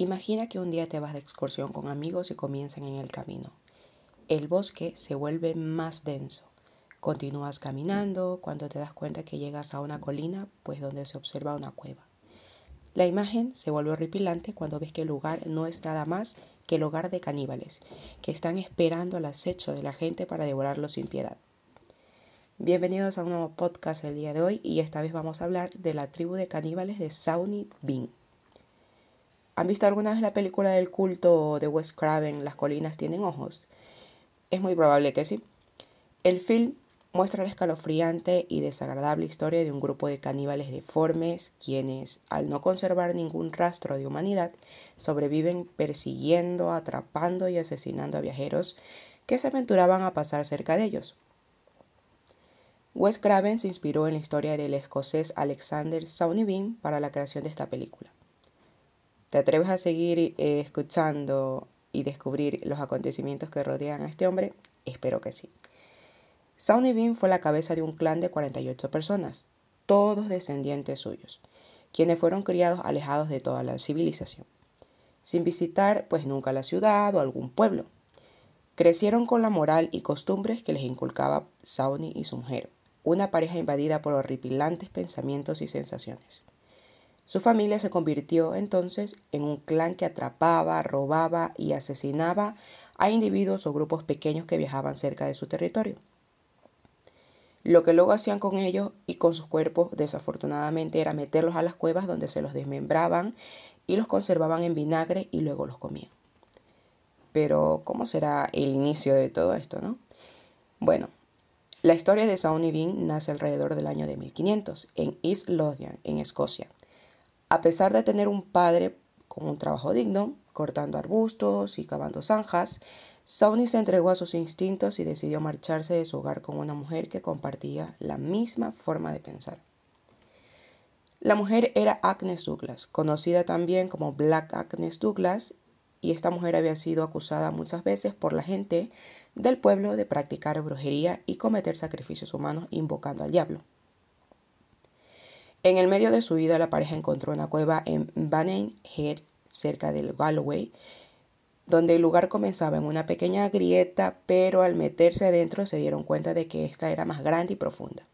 Imagina que un día te vas de excursión con amigos y comienzan en el camino. El bosque se vuelve más denso. Continúas caminando cuando te das cuenta que llegas a una colina, pues donde se observa una cueva. La imagen se vuelve horripilante cuando ves que el lugar no es nada más que el hogar de caníbales, que están esperando al acecho de la gente para devorarlo sin piedad. Bienvenidos a un nuevo podcast el día de hoy y esta vez vamos a hablar de la tribu de caníbales de Bean. ¿Han visto alguna vez la película del culto de Wes Craven, Las colinas tienen ojos? Es muy probable que sí. El film muestra la escalofriante y desagradable historia de un grupo de caníbales deformes quienes, al no conservar ningún rastro de humanidad, sobreviven persiguiendo, atrapando y asesinando a viajeros que se aventuraban a pasar cerca de ellos. Wes Craven se inspiró en la historia del escocés Alexander Bean para la creación de esta película. ¿Te atreves a seguir eh, escuchando y descubrir los acontecimientos que rodean a este hombre? Espero que sí. Bean fue la cabeza de un clan de 48 personas, todos descendientes suyos, quienes fueron criados alejados de toda la civilización, sin visitar pues nunca la ciudad o algún pueblo. Crecieron con la moral y costumbres que les inculcaba Sauni y su mujer, una pareja invadida por horripilantes pensamientos y sensaciones. Su familia se convirtió entonces en un clan que atrapaba, robaba y asesinaba a individuos o grupos pequeños que viajaban cerca de su territorio. Lo que luego hacían con ellos y con sus cuerpos, desafortunadamente, era meterlos a las cuevas donde se los desmembraban y los conservaban en vinagre y luego los comían. Pero, ¿cómo será el inicio de todo esto, no? Bueno, la historia de Sawney Bean nace alrededor del año de 1500 en East Lothian, en Escocia. A pesar de tener un padre con un trabajo digno, cortando arbustos y cavando zanjas, Sawney se entregó a sus instintos y decidió marcharse de su hogar con una mujer que compartía la misma forma de pensar. La mujer era Agnes Douglas, conocida también como Black Agnes Douglas, y esta mujer había sido acusada muchas veces por la gente del pueblo de practicar brujería y cometer sacrificios humanos invocando al diablo. En el medio de su vida, la pareja encontró una cueva en Banning Head, cerca del Galloway, donde el lugar comenzaba en una pequeña grieta, pero al meterse adentro se dieron cuenta de que esta era más grande y profunda.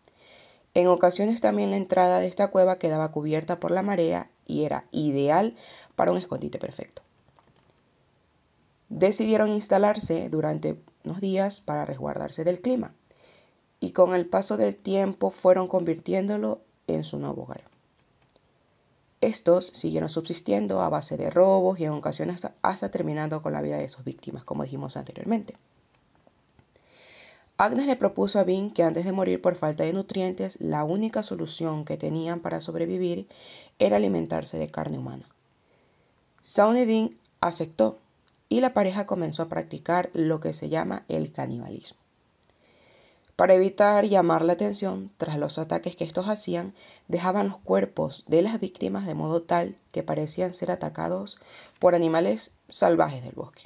En ocasiones también la entrada de esta cueva quedaba cubierta por la marea y era ideal para un escondite perfecto. Decidieron instalarse durante unos días para resguardarse del clima y con el paso del tiempo fueron convirtiéndolo en su nuevo hogar. Estos siguieron subsistiendo a base de robos y en ocasiones hasta, terminando con la vida de sus víctimas, como dijimos anteriormente. Agnes le propuso a Bean que antes de morir por falta de nutrientes, la única solución que tenían para sobrevivir era alimentarse de carne humana. y Bean aceptó y la pareja comenzó a practicar lo que se llama el canibalismo. Para evitar llamar la atención, tras los ataques que estos hacían, dejaban los cuerpos de las víctimas de modo tal que parecían ser atacados por animales salvajes del bosque.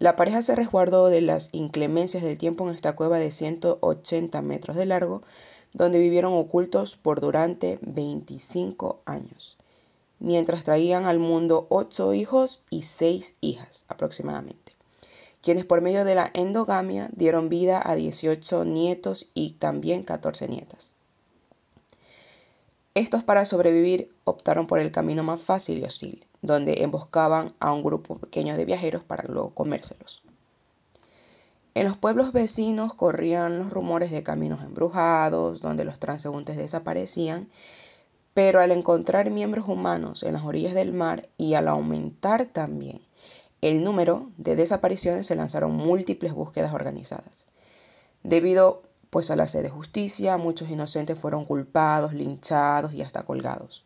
La pareja se resguardó de las inclemencias del tiempo en esta cueva de 180 metros de largo, donde vivieron ocultos por durante 25 años, mientras traían al mundo 8 hijos y 6 hijas aproximadamente quienes por medio de la endogamia dieron vida a 18 nietos y también 14 nietas. Estos para sobrevivir optaron por el camino más fácil y hostil, donde emboscaban a un grupo pequeño de viajeros para luego comérselos. En los pueblos vecinos corrían los rumores de caminos embrujados, donde los transeúntes desaparecían, pero al encontrar miembros humanos en las orillas del mar y al aumentar también el número de desapariciones se lanzaron múltiples búsquedas organizadas. Debido pues a la sed de justicia, muchos inocentes fueron culpados, linchados y hasta colgados.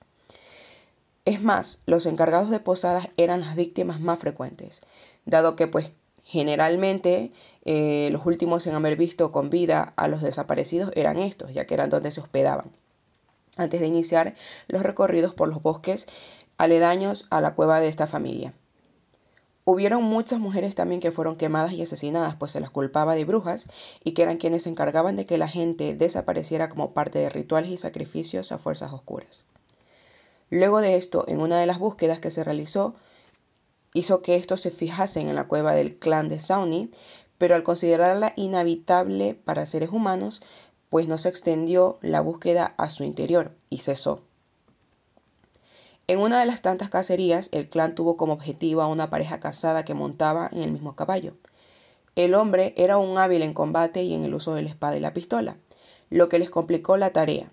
Es más, los encargados de posadas eran las víctimas más frecuentes, dado que pues generalmente eh, los últimos en haber visto con vida a los desaparecidos eran estos, ya que eran donde se hospedaban, antes de iniciar los recorridos por los bosques aledaños a la cueva de esta familia. Hubieron muchas mujeres también que fueron quemadas y asesinadas, pues se las culpaba de brujas y que eran quienes se encargaban de que la gente desapareciera como parte de rituales y sacrificios a fuerzas oscuras. Luego de esto, en una de las búsquedas que se realizó, hizo que estos se fijasen en la cueva del clan de Sauni, pero al considerarla inhabitable para seres humanos, pues no se extendió la búsqueda a su interior y cesó. En una de las tantas cacerías, el clan tuvo como objetivo a una pareja casada que montaba en el mismo caballo. El hombre era un hábil en combate y en el uso de la espada y la pistola, lo que les complicó la tarea.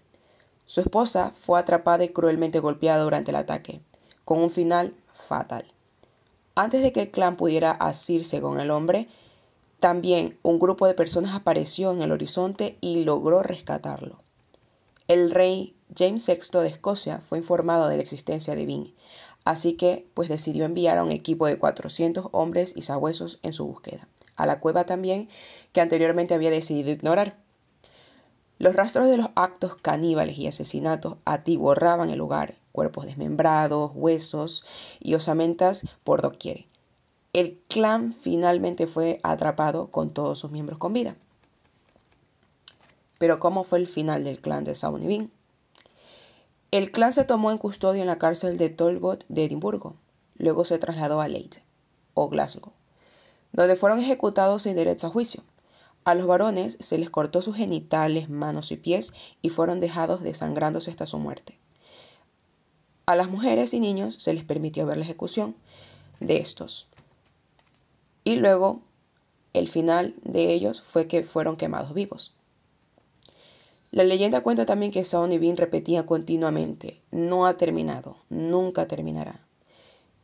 Su esposa fue atrapada y cruelmente golpeada durante el ataque, con un final fatal. Antes de que el clan pudiera asirse con el hombre, también un grupo de personas apareció en el horizonte y logró rescatarlo. El rey James VI de Escocia fue informado de la existencia de Vin, así que pues decidió enviar a un equipo de 400 hombres y sabuesos en su búsqueda, a la cueva también que anteriormente había decidido ignorar. Los rastros de los actos caníbales y asesinatos atiborraban el lugar, cuerpos desmembrados, huesos y osamentas por doquier. El clan finalmente fue atrapado con todos sus miembros con vida. Pero ¿cómo fue el final del clan de Saunibin? El clan se tomó en custodia en la cárcel de Talbot de Edimburgo. Luego se trasladó a Leith o Glasgow, donde fueron ejecutados sin derecho a juicio. A los varones se les cortó sus genitales, manos y pies y fueron dejados desangrándose hasta su muerte. A las mujeres y niños se les permitió ver la ejecución de estos. Y luego el final de ellos fue que fueron quemados vivos. La leyenda cuenta también que Saon y Bin repetían continuamente, no ha terminado, nunca terminará.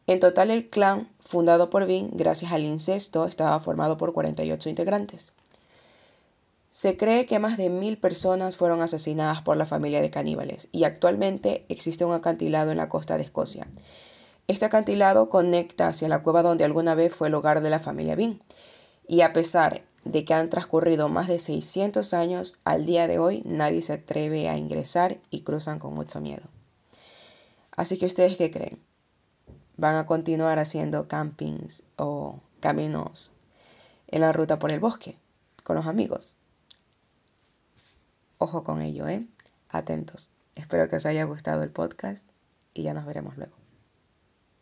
En total el clan, fundado por Bin gracias al incesto, estaba formado por 48 integrantes. Se cree que más de mil personas fueron asesinadas por la familia de caníbales y actualmente existe un acantilado en la costa de Escocia. Este acantilado conecta hacia la cueva donde alguna vez fue el hogar de la familia Bin. Y a pesar de que han transcurrido más de 600 años, al día de hoy nadie se atreve a ingresar y cruzan con mucho miedo. Así que ustedes qué creen? ¿Van a continuar haciendo campings o caminos en la ruta por el bosque con los amigos? Ojo con ello, ¿eh? Atentos. Espero que os haya gustado el podcast y ya nos veremos luego.